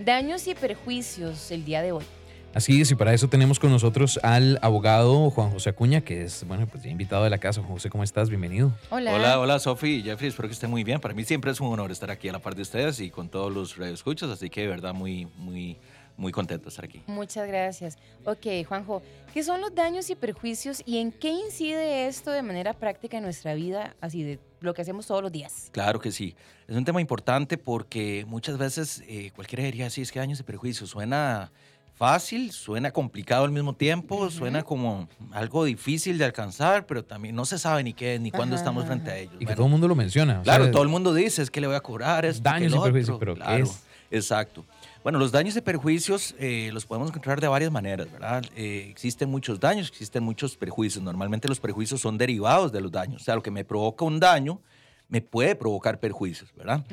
Daños y perjuicios el día de hoy. Así es, y para eso tenemos con nosotros al abogado Juan José Acuña, que es, bueno, pues ya invitado de la casa. Juan José, ¿cómo estás? Bienvenido. Hola. Hola, hola, Sofi y Jeffrey, espero que estén muy bien. Para mí siempre es un honor estar aquí a la par de ustedes y con todos los radioescuchas, así que de verdad muy, muy, muy contento de estar aquí. Muchas gracias. Ok, Juanjo, ¿qué son los daños y perjuicios y en qué incide esto de manera práctica en nuestra vida, así de lo que hacemos todos los días? Claro que sí. Es un tema importante porque muchas veces eh, cualquiera diría, sí, es que daños y perjuicios suena fácil, suena complicado al mismo tiempo, suena como algo difícil de alcanzar, pero también no se sabe ni qué, ni cuándo estamos frente a ellos. Y que todo el mundo lo menciona. Claro, todo el mundo dice, es que le voy a cobrar, es daños y perjuicios, pero ¿qué es? Exacto. Bueno, los daños y perjuicios eh, los podemos encontrar de varias maneras, ¿verdad? Eh, existen muchos daños, existen muchos perjuicios. Normalmente los perjuicios son derivados de los daños. O sea, lo que me provoca un daño me puede provocar perjuicios, ¿verdad?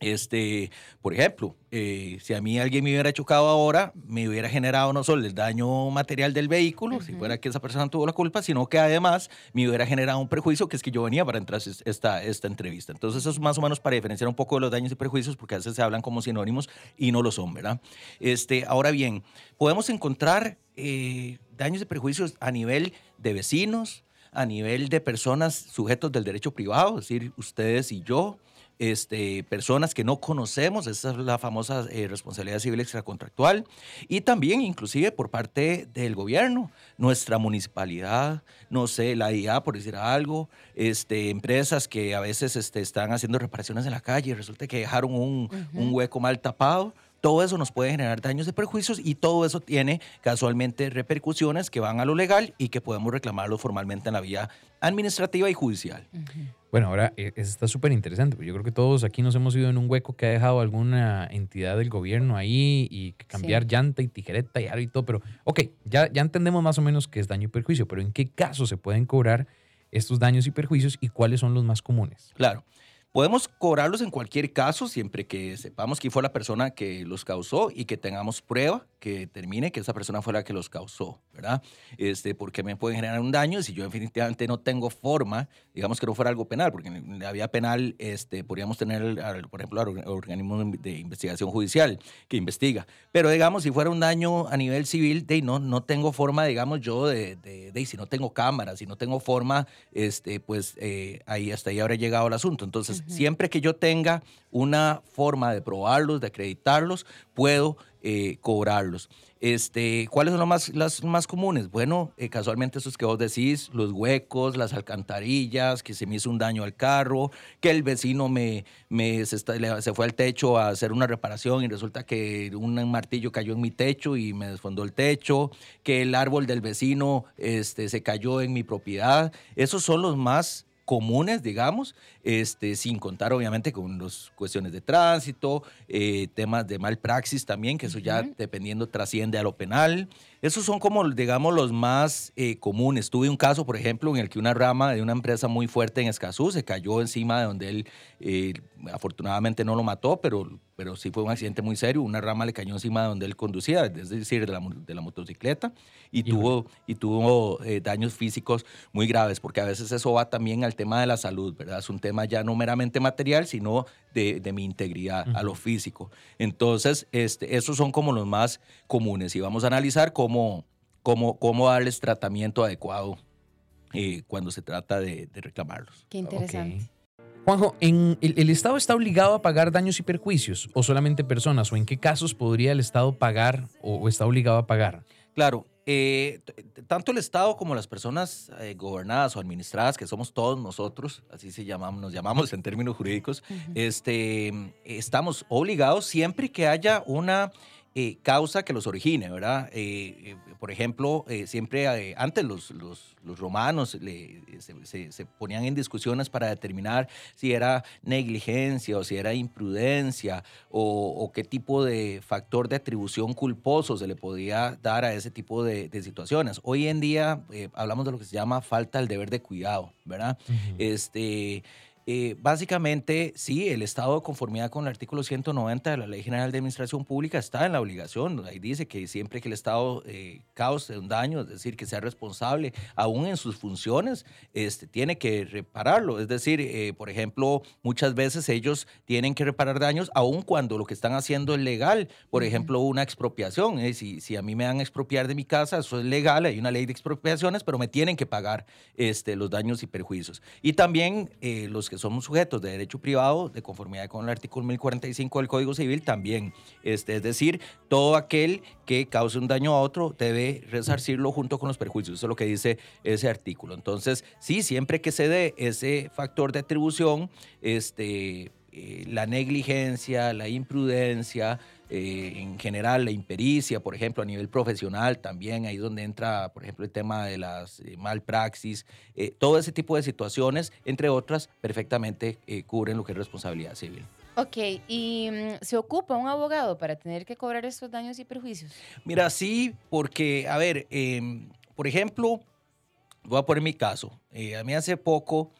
Este, por ejemplo, eh, si a mí alguien me hubiera chocado ahora, me hubiera generado no solo el daño material del vehículo, si fuera que esa persona tuvo la culpa, sino que además me hubiera generado un perjuicio que es que yo venía para entrar esta, esta entrevista. Entonces, eso es más o menos para diferenciar un poco de los daños y perjuicios, porque a veces se hablan como sinónimos y no lo son, ¿verdad? Este, ahora bien, podemos encontrar eh, daños y perjuicios a nivel de vecinos, a nivel de personas sujetos del derecho privado, es decir, ustedes y yo, este, personas que no conocemos, esa es la famosa eh, responsabilidad civil extracontractual, y también inclusive por parte del gobierno, nuestra municipalidad, no sé, la IA, por decir algo, este, empresas que a veces este, están haciendo reparaciones en la calle y resulta que dejaron un, un hueco mal tapado todo eso nos puede generar daños y perjuicios y todo eso tiene casualmente repercusiones que van a lo legal y que podemos reclamarlo formalmente en la vía administrativa y judicial. Bueno, ahora e, está súper interesante. Yo creo que todos aquí nos hemos ido en un hueco que ha dejado alguna entidad del gobierno ahí y cambiar llanta y tijereta y algo y todo. Pero, ok, ya, ya entendemos más o menos qué es daño y perjuicio, pero ¿en qué caso se pueden cobrar estos daños y perjuicios y cuáles son los más comunes? Claro. Podemos cobrarlos en cualquier caso, siempre que sepamos quién fue la persona que los causó y que tengamos prueba que determine que esa persona fue la que los causó, ¿verdad? Este, porque me pueden generar un daño si yo definitivamente no tengo forma, digamos que no fuera algo penal, porque en la vía penal este, podríamos tener, por ejemplo, al organismo de investigación judicial que investiga. Pero digamos, si fuera un daño a nivel civil, de, no, no tengo forma, digamos, yo de, de, si no tengo cámara, si no tengo forma, este, pues eh, ahí hasta ahí habrá llegado el asunto. Entonces, siempre que yo tenga una forma de probarlos, de acreditarlos, puedo eh, cobrarlos. Este, ¿Cuáles son los más, las más comunes? Bueno, eh, casualmente esos que vos decís, los huecos, las alcantarillas, que se me hizo un daño al carro, que el vecino me, se, fue al techo a hacer una reparación y resulta que un martillo cayó en mi techo y me desfondó el techo, que el árbol del vecino este, se cayó en mi propiedad. Esos son los más comunes, digamos, este, sin contar obviamente con las cuestiones de tránsito, eh, temas de mal praxis también, que eso ya dependiendo trasciende a lo penal. Esos son como, digamos, los más eh, comunes. Tuve un caso, por ejemplo, en el que una rama de una empresa muy fuerte en Escazú se cayó encima de donde él, eh, afortunadamente no lo mató, pero pero sí fue un accidente muy serio. Una rama le cayó encima de donde él conducía, es decir, de la, de la motocicleta, y, tuvo, y tuvo eh, daños físicos muy graves, porque a veces eso va también al tema de la salud, ¿verdad? Es un tema ya no meramente material, sino de, de mi integridad, a lo físico. Entonces, este, esos son como los más comunes, y vamos a analizar cómo, cómo, cómo darles tratamiento adecuado eh, cuando se trata de, reclamarlos. Qué interesante. Juanjo, ¿en el, Estado está obligado a pagar daños y perjuicios o solamente personas? ¿O en qué casos podría el Estado pagar o, está obligado a pagar? Claro, eh, tanto el Estado como las personas eh, gobernadas o administradas, que somos todos nosotros, así se llamamos, nos llamamos en términos jurídicos, este, estamos obligados siempre que haya una eh, causa que los origine, ¿verdad? Eh, eh, por ejemplo, siempre antes los, los, romanos se, ponían en discusiones para determinar si era negligencia o si era imprudencia o, qué tipo de factor de atribución culposo se le podía dar a ese tipo de, situaciones. Hoy en día hablamos de lo que se llama falta del deber de cuidado, ¿verdad? este, Eh, básicamente, sí, el estado de conformidad con el artículo 190 de la Ley General de Administración Pública está en la obligación. Ahí dice que siempre que el Estado eh, cause un daño, es decir, que sea responsable, aún en sus funciones, este, tiene que repararlo. Es decir, eh, por ejemplo, muchas veces ellos tienen que reparar daños, aún cuando lo que están haciendo es legal. Por ejemplo, una expropiación. si, si a mí me dan a expropiar de mi casa, eso es legal, hay una ley de expropiaciones, pero me tienen que pagar este, los daños y perjuicios. Y también los que somos sujetos de derecho privado de conformidad con el artículo 1045 del Código Civil también. Este, es decir, todo aquel que cause un daño a otro debe resarcirlo junto con los perjuicios. Eso es lo que dice ese artículo. Entonces, sí, siempre que se dé ese factor de atribución, este, eh, la negligencia, la imprudencia, eh, en general la impericia, por ejemplo, a nivel profesional también, ahí donde entra, por ejemplo, el tema de las eh, malpraxis, todo ese tipo de situaciones, entre otras, perfectamente cubren lo que es responsabilidad civil. Ok, ¿y mm, se ocupa un abogado para tener que cobrar estos daños y perjuicios? Mira, sí, porque, a ver, em, por ejemplo, voy a poner mi caso. a mí hace poco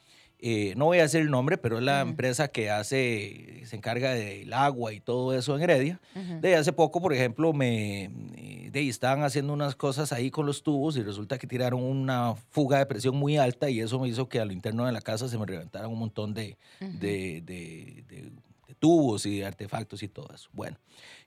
eh, no voy a decir el nombre, pero es la empresa que hace, se encarga del agua y todo eso en Heredia. De hace poco, por ejemplo, me eh, de, estaban haciendo unas cosas ahí con los tubos y resulta que tiraron una fuga de presión muy alta y eso me hizo que a lo interno de la casa se me reventaran un montón de, de, de tubos y de artefactos y todo eso. Bueno,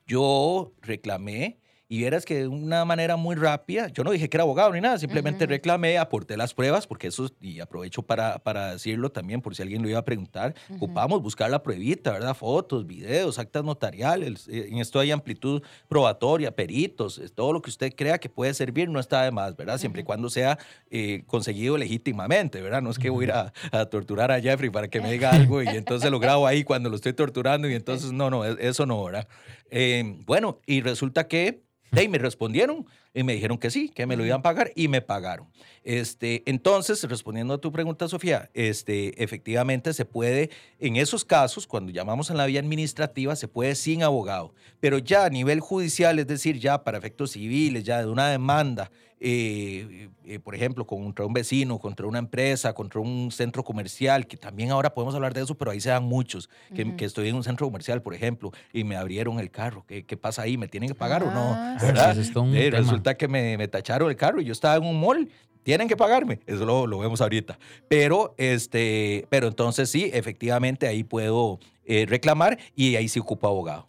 yo reclamé y vieras que de una manera muy rápida, yo no dije que era abogado ni nada, simplemente reclamé, aporté las pruebas, porque eso, y aprovecho para, para decirlo también, por si alguien lo iba a preguntar, ocupamos buscar la pruebita, ¿verdad? Fotos, videos, actas notariales, eh, en esto hay amplitud probatoria, peritos, todo lo que usted crea que puede servir no está de más, ¿verdad? Siempre y cuando sea eh, conseguido legítimamente, ¿verdad? No es que voy a ir a, torturar a Jeffrey para que me diga algo y entonces lo grabo ahí cuando lo estoy torturando y entonces, no, no, eso no, ¿verdad? Eh, bueno, y resulta que de me respondieron y me dijeron que sí, que me lo iban a pagar y me pagaron. Este, entonces, respondiendo a tu pregunta, Sofía, este, efectivamente se puede, en esos casos, cuando llamamos en la vía administrativa, se puede sin abogado, pero ya a nivel judicial, es decir, ya para efectos civiles, ya de una demanda, eh, eh, por ejemplo, contra un vecino, contra una empresa, contra un centro comercial, que también ahora podemos hablar de eso, pero ahí se dan muchos, que, que estoy en un centro comercial, por ejemplo, y me abrieron el carro. ¿Qué, qué pasa ahí? ¿Me tienen que pagar o no? Ah, ¿verdad? Eh, resulta que me, tacharon el carro y yo estaba en un mall tienen que pagarme, eso lo, vemos ahorita. Pero, este, pero entonces sí, efectivamente ahí puedo reclamar y ahí sí ocupa abogado.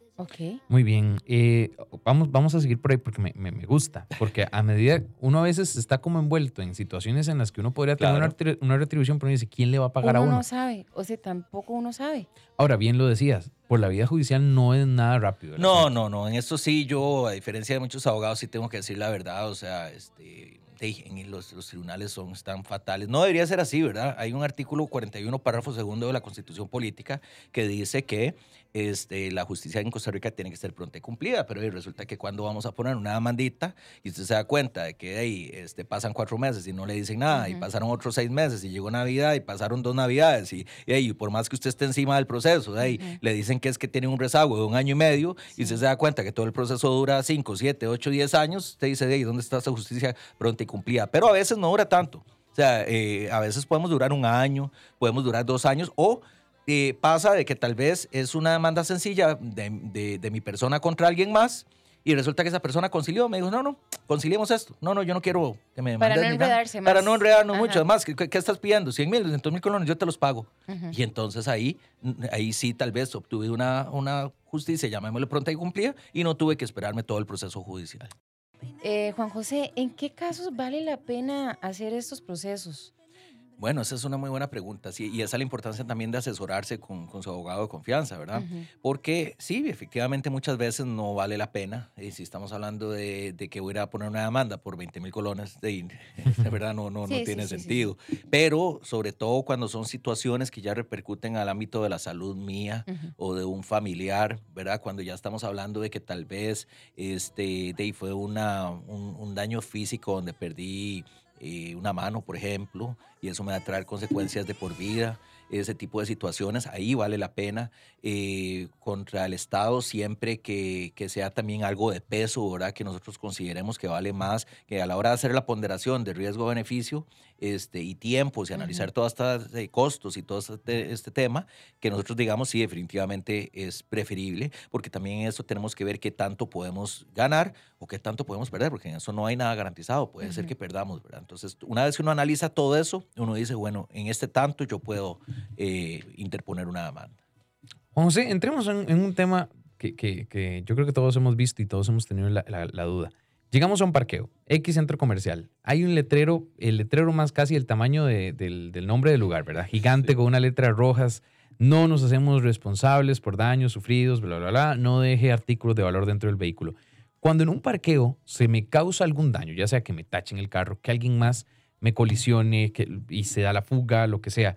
Muy bien. Eh, vamos, vamos a seguir por ahí porque me, me, gusta. Porque a medida, uno a veces está como envuelto en situaciones en las que uno podría tener una, retribución, pero uno dice, ¿quién le va a pagar a uno? Uno no sabe, o sea, tampoco uno sabe. Ahora, bien lo decías, por la vida judicial no es nada rápido. No, no, no. En esto sí, yo, a diferencia de muchos abogados, sí tengo que decir la verdad. O sea, este, en los, los, tribunales son tan fatales. No debería ser así, ¿verdad? Hay un artículo 41, párrafo segundo de la Constitución Política que dice que este, la justicia en Costa Rica tiene que ser pronta y cumplida, pero resulta que cuando vamos a poner una demandita y usted se da cuenta de que ahí este, pasan cuatro meses y no le dicen nada, y pasaron otros seis meses y llegó Navidad y pasaron dos Navidades, y, y, por más que usted esté encima del proceso, ahí, le dicen que es que tiene un rezago de un año y medio y usted se da cuenta que todo el proceso dura cinco, siete, ocho, diez años, usted dice, ahí, ¿dónde está esa justicia pronta y cumplida? Pero a veces no dura tanto. O sea, eh, a veces podemos durar un año, podemos durar dos años o eh, pasa de que tal vez es una demanda sencilla de, de, mi persona contra alguien más y resulta que esa persona concilió, me dijo, no, no, conciliemos esto. No, no, yo no quiero que me Para no enredarse más. Para no enredarnos mucho. Además, ¿qué, ¿qué, estás pidiendo? 100 mil, 200 mil colones, yo te los pago. Y entonces ahí, ahí sí tal vez obtuve una, una justicia, llamémosle pronta y cumplida, y no tuve que esperarme todo el proceso judicial. Eh, Juan José, ¿en qué casos vale la pena hacer estos procesos? Bueno, esa es una muy buena pregunta, sí, y esa es la importancia también de asesorarse con, su abogado de confianza, ¿verdad? Porque sí, efectivamente muchas veces no vale la pena, y si estamos hablando de, que voy a poner una demanda por 20 mil colones, de, de, verdad no, no, no tiene sentido. Pero sobre todo cuando son situaciones que ya repercuten al ámbito de la salud mía o de un familiar, ¿verdad? Cuando ya estamos hablando de que tal vez este, de, fue una, un, un daño físico donde perdí eh, una mano, por ejemplo, y eso me va a traer consecuencias de por vida. Ese tipo de situaciones, ahí vale la pena eh, contra el Estado siempre que, que, sea también algo de peso, ¿verdad? Que nosotros consideremos que vale más, que a la hora de hacer la ponderación de riesgo-beneficio este, y tiempos y analizar todos estos eh, costos y todo este, este, tema, que nosotros digamos sí, definitivamente es preferible, porque también en eso tenemos que ver qué tanto podemos ganar o qué tanto podemos perder, porque en eso no hay nada garantizado, puede ser que perdamos, ¿verdad? Entonces, una vez que uno analiza todo eso, uno dice, bueno, en este tanto yo puedo eh, interponer una demanda. José, entremos en, un tema que, que, yo creo que todos hemos visto y todos hemos tenido la, la, duda. Llegamos a un parqueo, X centro comercial. Hay un letrero, el letrero más casi el tamaño de, del, del, nombre del lugar, ¿verdad? Gigante con una letra rojas. No nos hacemos responsables por daños sufridos, bla, bla, bla. No deje artículos de valor dentro del vehículo. Cuando en un parqueo se me causa algún daño, ya sea que me tachen el carro, que alguien más me colisione que, y se da la fuga, lo que sea,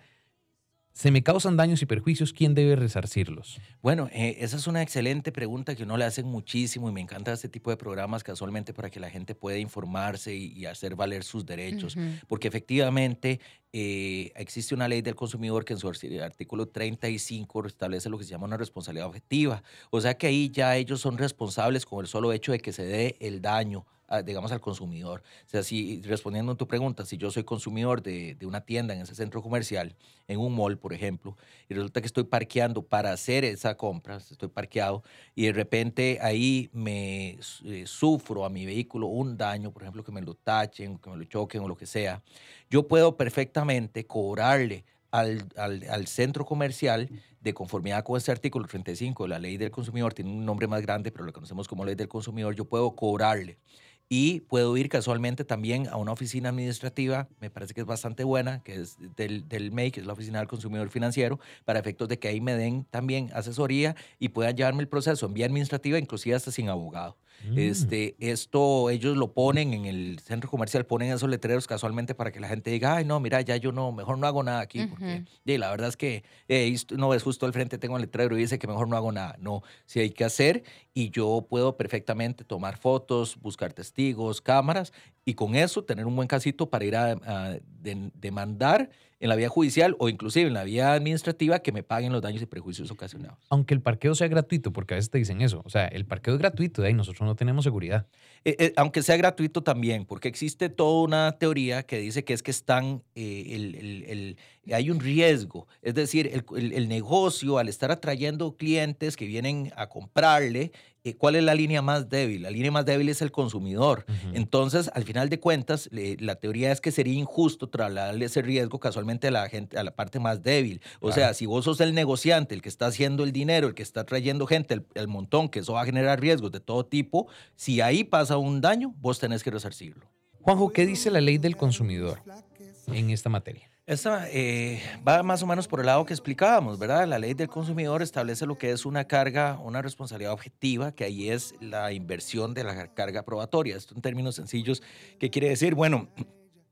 se me causan daños y perjuicios, ¿quién debe resarcirlos? Bueno, eh, esa es una excelente pregunta que uno le hacen muchísimo y me encanta este tipo de programas casualmente para que la gente pueda informarse y, hacer valer sus derechos, porque efectivamente eh, existe una ley del consumidor que en su artículo 35 establece lo que se llama una responsabilidad objetiva, o sea que ahí ya ellos son responsables con el solo hecho de que se dé el daño digamos, al consumidor. O sea, si respondiendo a tu pregunta, si yo soy consumidor de, de, una tienda en ese centro comercial, en un mall, por ejemplo, y resulta que estoy parqueando para hacer esa compra, estoy parqueado, y de repente ahí me eh, sufro a mi vehículo un daño, por ejemplo, que me lo tachen, que me lo choquen o lo que sea, yo puedo perfectamente cobrarle al, al, al, centro comercial de conformidad con este artículo 35 de la ley del consumidor, tiene un nombre más grande, pero lo conocemos como ley del consumidor, yo puedo cobrarle y puedo ir casualmente también a una oficina administrativa, me parece que es bastante buena, que es del, del MEI, que es la Oficina del Consumidor Financiero, para efectos de que ahí me den también asesoría y puedan llevarme el proceso en vía administrativa, inclusive hasta sin abogado. Mm. Este, esto ellos lo ponen en el centro comercial, ponen esos letreros casualmente para que la gente diga, ay, no, mira, ya yo no, mejor no hago nada aquí, porque y la verdad es que eh, no es justo al frente, tengo el letrero y dice que mejor no hago nada. No, si hay que hacer y yo puedo perfectamente tomar fotos, buscar testigos, cámaras y con eso tener un buen casito para ir a, demandar en la vía judicial o inclusive en la vía administrativa que me paguen los daños y prejuicios ocasionados. Aunque el parqueo sea gratuito, porque a veces te dicen eso, o sea, el parqueo es gratuito, de ahí nosotros no tenemos seguridad. Eh, eh, aunque sea gratuito también, porque existe toda una teoría que dice que es que están, eh, el, hay un riesgo, es decir, el, negocio al estar atrayendo clientes que vienen a comprarle, ¿cuál es la línea más débil? La línea más débil es el consumidor. Entonces, al final de cuentas, la teoría es que sería injusto trasladarle ese riesgo casualmente a la gente, a la parte más débil. O sea, si vos sos el negociante, el que está haciendo el dinero, el que está trayendo gente, el, el montón, que eso va a generar riesgos de todo tipo, si ahí pasa un daño, vos tenés que resarcirlo. Juanjo, ¿qué dice la ley del consumidor en esta materia? Esta eh, va más o menos por el lado que explicábamos, ¿verdad? La ley del consumidor establece lo que es una carga, una responsabilidad objetiva, que ahí es la inversión de la carga probatoria. Esto en términos sencillos, ¿qué quiere decir? Bueno,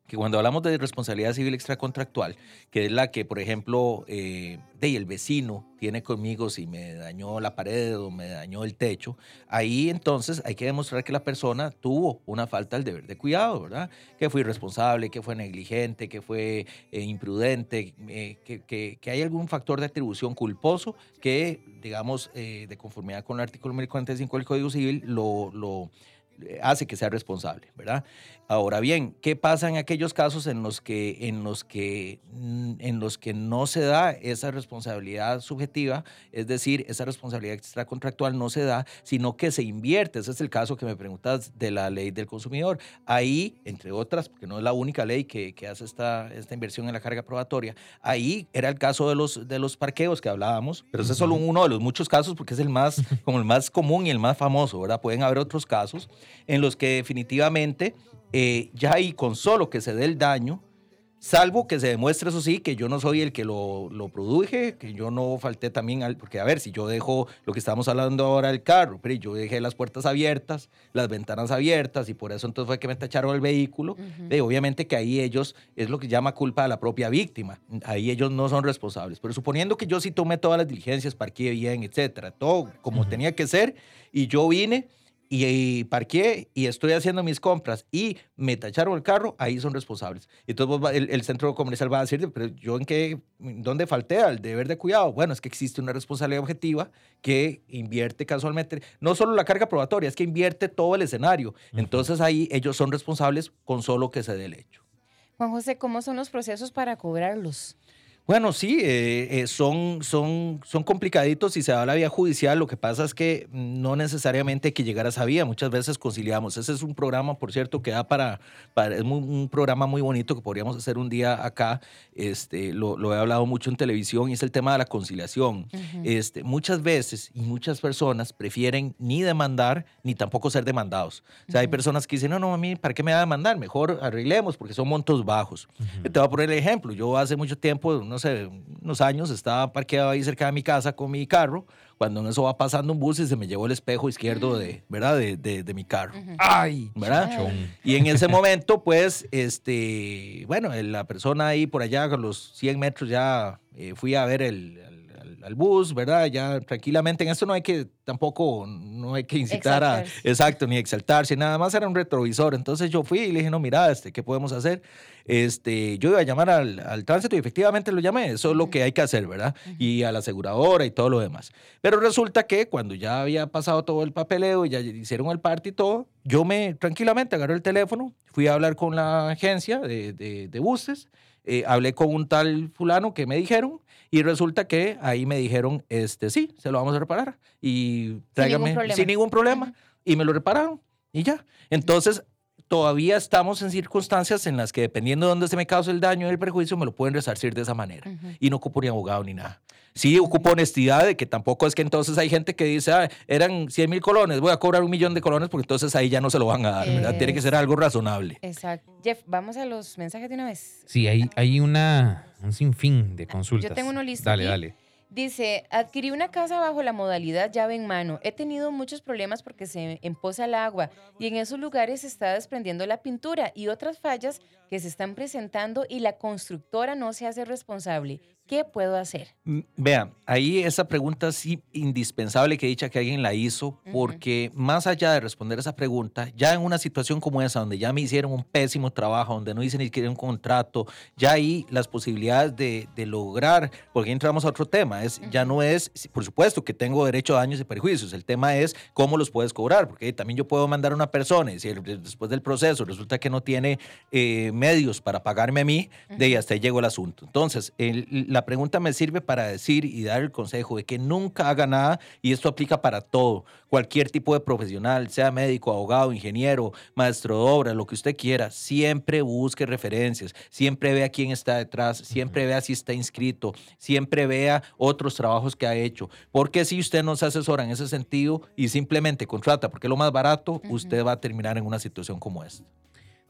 que cuando hablamos de responsabilidad civil extracontractual, que es la que, por ejemplo, eh, el vecino tiene conmigo si me dañó la pared o me dañó el techo, ahí entonces hay que demostrar que la persona tuvo una falta del deber de cuidado, ¿verdad? Que fue irresponsable, que fue negligente, que fue eh, imprudente, eh, que, que, que, hay algún factor de atribución culposo que, digamos, de conformidad con el artículo 1045 del Código Civil, lo, lo hace que sea responsable, ¿verdad? Ahora bien, ¿qué pasa en aquellos casos en los que, en los que, mm, en los que no se da esa responsabilidad subjetiva, es decir, esa responsabilidad extracontractual no se da, sino que se invierte? Ese es el caso que me preguntas de la ley del consumidor. Ahí, entre otras, porque no es la única ley que, que hace esta, esta inversión en la carga probatoria, ahí era el caso de los, de los parqueos que hablábamos, pero ese es solo uno de los muchos casos porque es el más, como el más común y el más famoso, ¿verdad? Pueden haber otros casos en los que definitivamente eh, ya ahí con solo que se dé el daño, salvo que se demuestre, eso sí, que yo no soy el que lo, lo produje, que yo no falté también al, porque a ver, si yo dejo lo que estamos hablando ahora del carro, pero yo dejé las puertas abiertas, las ventanas abiertas, y por eso entonces fue que me tacharon el vehículo, obviamente que ahí ellos, es lo que llama culpa de la propia víctima, ahí ellos no son responsables, pero suponiendo que yo sí tomé todas las diligencias, parqué bien, etcétera, todo como tenía que ser, y yo vine y, parqué y estoy haciendo mis compras y me tacharon el carro, ahí son responsables. Entonces el, el, centro comercial va a decir, pero yo en qué, ¿dónde falté al deber de cuidado? Bueno, es que existe una responsabilidad objetiva que invierte casualmente, no solo la carga probatoria, es que invierte todo el escenario. Entonces ahí ellos son responsables con solo que se dé el hecho. Juan José, ¿cómo son los procesos para cobrarlos? Bueno, sí, eh, eh, son, son, son complicaditos y se da la vía judicial. Lo que pasa es que no necesariamente hay que llegar a esa vía. Muchas veces conciliamos. Ese es un programa, por cierto, que da para, para es un programa muy bonito que podríamos hacer un día acá. Este, lo, lo, he hablado mucho en televisión y es el tema de la conciliación. este, muchas veces y muchas personas prefieren ni demandar ni tampoco ser demandados. O sea, hay personas que dicen, no, no, a mí, ¿para qué me va a demandar? Mejor arreglemos porque son montos bajos. Te voy a poner el ejemplo. Yo hace mucho tiempo no sé, unos años, estaba parqueado ahí cerca de mi casa con mi carro, cuando en eso va pasando un bus y se me llevó el espejo izquierdo de, ¿verdad? De, de, mi carro. ¡Ay! ¿Verdad? Y en ese momento, pues, este, bueno, la persona ahí por allá, con los 100 metros, ya eh, fui a ver el, al bus, ¿verdad? Ya tranquilamente, en esto no hay que tampoco, no hay que incitar a, exacto, ni exaltarse, nada más era un retrovisor. Entonces yo fui y le dije, no, mira, este, ¿qué podemos hacer? Este, yo iba a llamar al, al tránsito y efectivamente lo llamé, eso es lo que hay que hacer, ¿verdad? Y a la aseguradora y todo lo demás. Pero resulta que cuando ya había pasado todo el papeleo y ya hicieron el parte y todo, yo me tranquilamente agarré el teléfono, fui a hablar con la agencia de, de, de buses, eh, hablé con un tal fulano que me dijeron y resulta que ahí me dijeron, este, sí, se lo vamos a reparar. Y tráigame sin ningún problema. Y me lo repararon. Y ya. Entonces, todavía estamos en circunstancias en las que dependiendo de dónde se me cause el daño y el perjuicio, me lo pueden resarcir de esa manera. Y no ocupo ni abogado ni nada. Sí ocupo honestidad de que tampoco es que entonces hay gente que dice, ah, eran 100 mil colones, voy a cobrar un millón de colones porque entonces ahí ya no se lo van a dar, ¿verdad? Tiene que ser algo razonable. Exacto. Jeff, vamos a los mensajes de una vez. Sí, hay, hay una, un sinfín de consultas. Yo tengo uno listo. Dale, dale. Dice, adquirí una casa bajo la modalidad llave en mano. He tenido muchos problemas porque se empoza el agua y en esos lugares se está desprendiendo la pintura y otras fallas que se están presentando y la constructora no se hace responsable. ¿Qué puedo hacer? Mm, Vean, ahí esa pregunta sí indispensable que dicha que alguien la hizo, porque más allá de responder esa pregunta, ya en una situación como esa, donde ya me hicieron un pésimo trabajo, donde no hice ni siquiera un contrato, ya ahí las posibilidades de, lograr, porque entramos a otro tema, es ya no es, por supuesto que tengo derecho a daños y perjuicios, el tema es cómo los puedes cobrar, porque también yo puedo mandar a una persona y si después del proceso resulta que no tiene eh, medios para pagarme a mí, de ahí hasta ahí llegó el asunto. Entonces, el la pregunta me sirve para decir y dar el consejo de que nunca haga nada, y esto aplica para todo, cualquier tipo de profesional, sea médico, abogado, ingeniero, maestro de obra, lo que usted quiera, siempre busque referencias, siempre vea quién está detrás, siempre vea si está inscrito, siempre vea otros trabajos que ha hecho, porque si usted no se asesora en ese sentido y simplemente contrata porque es lo más barato, usted va a terminar en una situación como esta.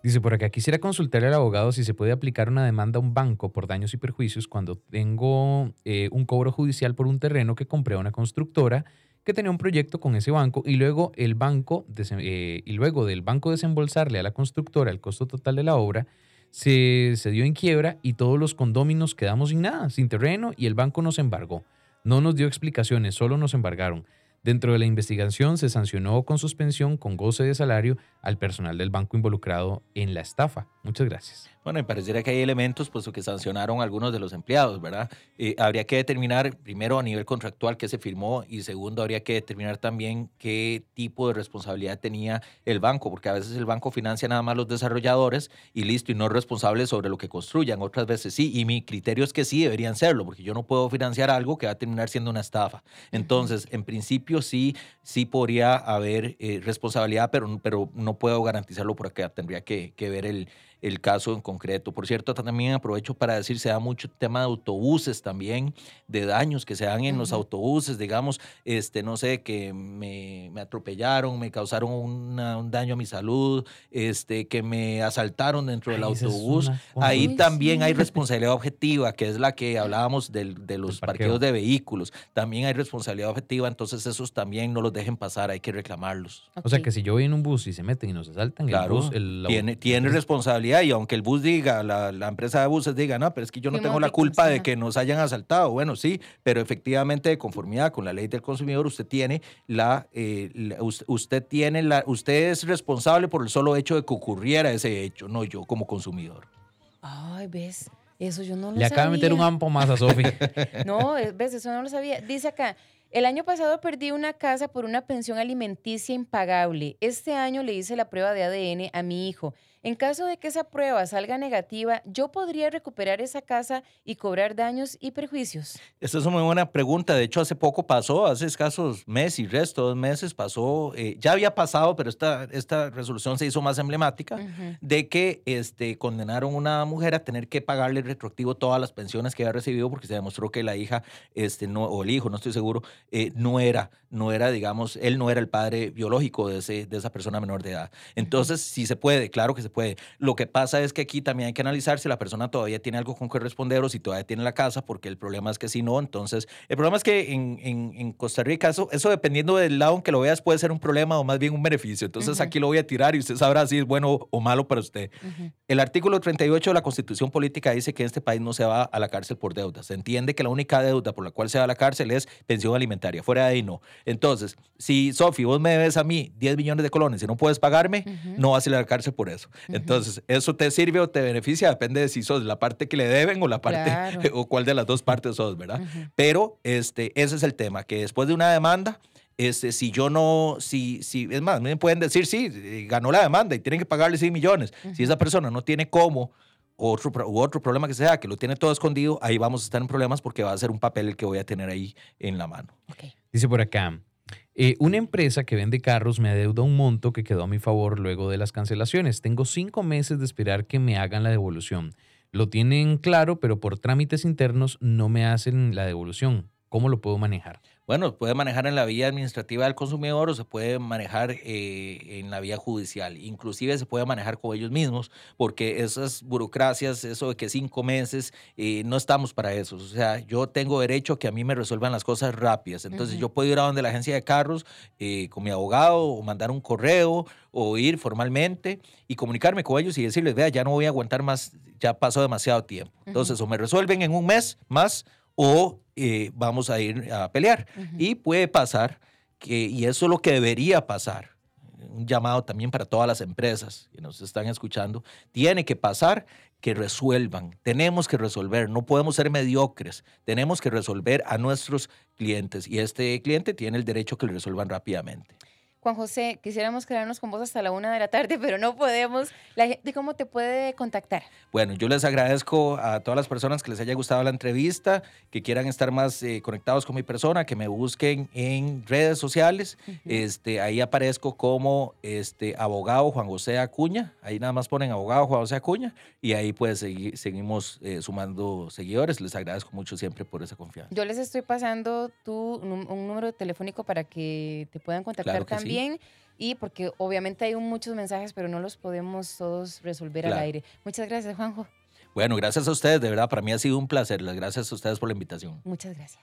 Dice por acá, quisiera consultarle al abogado si se puede aplicar una demanda a un banco por daños y perjuicios cuando tengo eh, un cobro judicial por un terreno que compré a una constructora que tenía un proyecto con ese banco y luego el banco eh, y luego del banco desembolsarle a la constructora el costo total de la obra se, se dio en quiebra y todos los condóminos quedamos sin nada, sin terreno y el banco nos embargó. No nos dio explicaciones, solo nos embargaron. Dentro de la investigación se sancionó con suspensión con goce de salario al personal del banco involucrado en la estafa. Muchas gracias. Bueno, me pareciera que hay elementos, puesto que sancionaron a algunos de los empleados, ¿verdad? Eh, habría que determinar, primero, a nivel contractual qué se firmó y segundo, habría que determinar también qué tipo de responsabilidad tenía el banco, porque a veces el banco financia nada más los desarrolladores y listo, y no es responsable sobre lo que construyan. Otras veces sí, y mi criterio es que sí deberían serlo, porque yo no puedo financiar algo que va a terminar siendo una estafa. Entonces, en principio sí, sí podría haber eh, responsabilidad, pero, pero no puedo garantizarlo porque tendría que, que ver el el caso en concreto. Por cierto, también aprovecho para decir, se da mucho tema de autobuses también, de daños que se dan en los autobuses, digamos, este, no sé, que me, me atropellaron, me causaron un daño a mi salud, este, que me asaltaron dentro del autobús. Ahí también hay responsabilidad objetiva, que es la que hablábamos de los parqueos de vehículos. También hay responsabilidad objetiva, entonces esos también no los dejen pasar, hay que reclamarlos. O sea que si yo voy en un bus y se meten y nos asaltan, claro, el tiene, tiene responsabilidad responsabilidad y aunque el bus diga, la, la empresa de buses diga, no, pero es que yo no tengo la culpa de que nos hayan asaltado. Bueno, sí, pero efectivamente de conformidad con la ley del consumidor, usted tiene la, eh, la- usted tiene la, usted es responsable por el solo hecho de que ocurriera ese hecho, no yo como consumidor. Ay, ves, eso yo no lo Le acaba de meter un sabía. ampo más a Sofi. No, eh, ves, eso no lo sabía. Dice acá, el año pasado perdí una casa por una pensión alimenticia impagable. Este año le hice la prueba de ADN a mi hijo. En caso de que esa prueba salga negativa, ¿yo podría recuperar esa casa y cobrar daños y perjuicios? Esta es una muy buena pregunta. De hecho, hace poco pasó, hace escasos meses y resto, dos meses pasó, eh, ya había pasado, pero esta, esta resolución se hizo más emblemática, de que este, condenaron a una mujer a tener que pagarle retroactivo todas las pensiones que había recibido porque se demostró que la hija, este, no, o el hijo, no estoy seguro, eh, no era, no era, digamos, él no era el padre biológico de, ese, de esa persona menor de edad. Entonces, sí se puede, claro que se puede. Lo que pasa es que aquí también hay que analizar si la persona todavía tiene algo con que responder o si todavía tiene la casa, porque el problema es que si no, entonces, el problema es que en, en- en Costa Rica, eso, eso dependiendo del lado en que lo veas, puede ser un problema o más bien un beneficio. Entonces, aquí lo voy a tirar y usted sabrá si es bueno o malo para usted. El artículo 38 de la Constitución Política dice que en este país no se va a la cárcel por deuda. Se entiende que la única deuda por la cual se va a la cárcel es pensión alimentaria. Fuera de ahí no. Entonces, si Sofi, vos me debes a mí 10 millones de colones y no puedes pagarme, no vas a ir a la cárcel por eso. Entonces, ¿eso te sirve o te beneficia? Depende de si sos la parte que le deben o la parte Claro. o cuál de las dos partes sos, ¿verdad? Pero este, ese es el tema, que después de una demanda, este, si yo no, si, si, es más, me pueden decir, sí, eh, ganó la demanda y tienen que pagarle 100 millones. Si esa persona no tiene cómo, otro, u otro problema que sea, que lo tiene todo escondido, ahí vamos a estar en problemas porque va a ser un papel el que voy a tener ahí en la mano. Ok. Dice por acá, eh, una empresa que vende carros me adeuda un monto que quedó a mi favor luego de las cancelaciones. Tengo cinco meses de esperar que me hagan la devolución. Lo tienen claro, pero por trámites internos no me hacen la devolución. ¿Cómo lo puedo manejar? Bueno, puede manejar en la vía administrativa del consumidor o se puede manejar eh, en la vía judicial. Inclusive se puede manejar con ellos mismos porque esas burocracias, eso de que cinco meses, eh, no estamos para eso. O sea, yo tengo derecho a que a mí me resuelvan las cosas rápidas. Entonces yo puedo ir a donde la agencia de carros eh, con mi abogado o mandar un correo o ir formalmente y comunicarme con ellos y decirles, vea, ya no voy a aguantar más, ya pasó demasiado tiempo. Entonces o me resuelven en un mes más o eh, vamos a ir a pelear. Y puede pasar que, y eso es lo que debería pasar, un llamado también para todas las empresas que nos están escuchando, tiene que pasar que resuelvan, tenemos que resolver, no podemos ser mediocres, tenemos que resolver a nuestros clientes y este cliente tiene el derecho que le resuelvan rápidamente. Juan José, quisiéramos quedarnos con vos hasta la una de la tarde, pero no podemos. La gente, ¿cómo te puede contactar? Bueno, yo les agradezco a todas las personas que les haya gustado la entrevista, que quieran estar más eh, conectados con mi persona, que me busquen en redes sociales. este, ahí aparezco como este, abogado Juan José Acuña. Ahí nada más ponen abogado Juan José Acuña y ahí pues segui- seguimos eh, sumando seguidores. Les agradezco mucho siempre por esa confianza. Yo les estoy pasando tu, un número telefónico para que te puedan contactar Claro que sí. También. Y porque obviamente hay muchos mensajes, pero no los podemos todos resolver al aire. Muchas gracias, Juanjo. Bueno, gracias a ustedes, de verdad, para mí ha sido un placer. Las gracias a ustedes por la invitación. Muchas gracias.